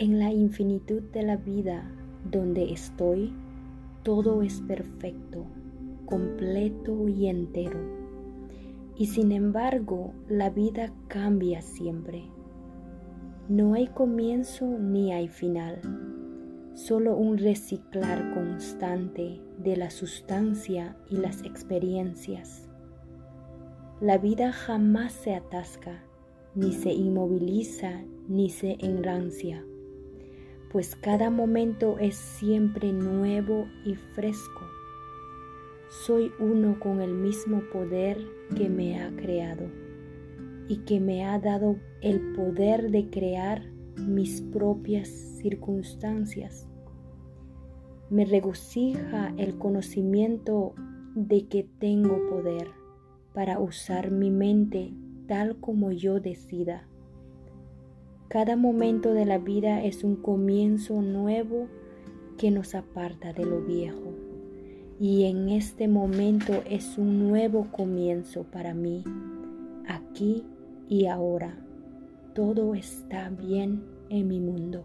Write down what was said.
En la infinitud de la vida donde estoy, todo es perfecto, completo y entero. Y sin embargo, la vida cambia siempre. No hay comienzo ni hay final, solo un reciclar constante de la sustancia y las experiencias. La vida jamás se atasca, ni se inmoviliza, ni se enrancia, pues cada momento es siempre nuevo y fresco. Soy uno con el mismo poder que me ha creado y que me ha dado el poder de crear mis propias circunstancias. Me regocija el conocimiento de que tengo poder para usar mi mente tal como yo decida. Cada momento de la vida es un comienzo nuevo que nos aparta de lo viejo. Y en este momento es un nuevo comienzo para mí, aquí y ahora. Todo está bien en mi mundo.